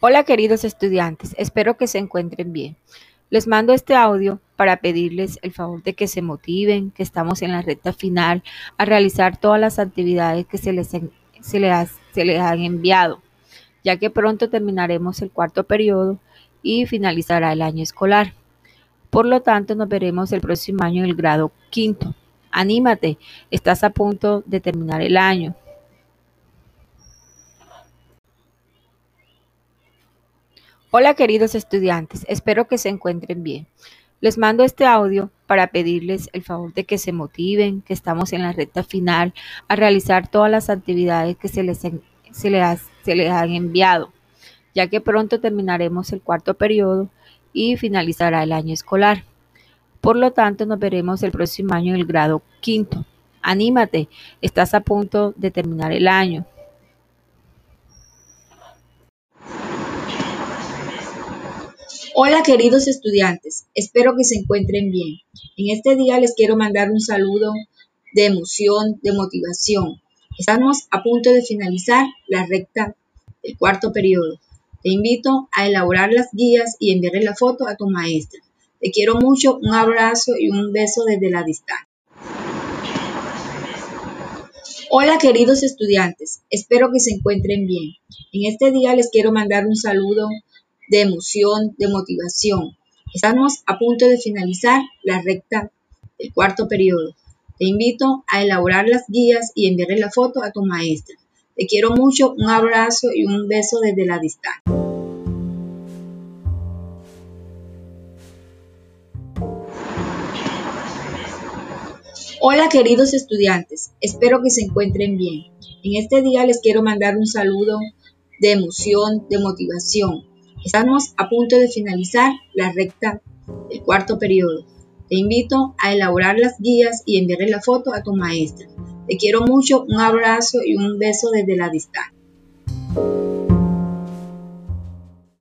Hola queridos estudiantes, espero que se encuentren bien. Les mando este audio para pedirles el favor de que se motiven, que estamos en la recta final a realizar todas las actividades que se les, se les, se les han enviado, ya que pronto terminaremos el cuarto periodo y finalizará el año escolar. Por lo tanto, nos veremos el próximo año en el grado quinto. Anímate, estás a punto de terminar el año. Hola queridos estudiantes, espero que se encuentren bien. Les mando este audio para pedirles el favor de que se motiven, que estamos en la recta final a realizar todas las actividades que se les, se les, se les han enviado, ya que pronto terminaremos el cuarto periodo y finalizará el año escolar. Por lo tanto, nos veremos el próximo año en el grado quinto. Anímate, estás a punto de terminar el año. Hola queridos estudiantes, espero que se encuentren bien. En este día les quiero mandar un saludo de emoción, de motivación. Estamos a punto de finalizar la recta del cuarto periodo. Te invito a elaborar las guías y enviarle la foto a tu maestra. Te quiero mucho, un abrazo y un beso desde la distancia. Hola queridos estudiantes, espero que se encuentren bien. En este día les quiero mandar un saludo de emoción, de motivación. Estamos a punto de finalizar la recta del cuarto periodo. Te invito a elaborar las guías y enviarle la foto a tu maestra. Te quiero mucho, un abrazo y un beso desde la distancia. Hola queridos estudiantes, espero que se encuentren bien. En este día les quiero mandar un saludo de emoción, de motivación. Estamos a punto de finalizar la recta del cuarto periodo. Te invito a elaborar las guías y enviarle la foto a tu maestra. Te quiero mucho, un abrazo y un beso desde la distancia.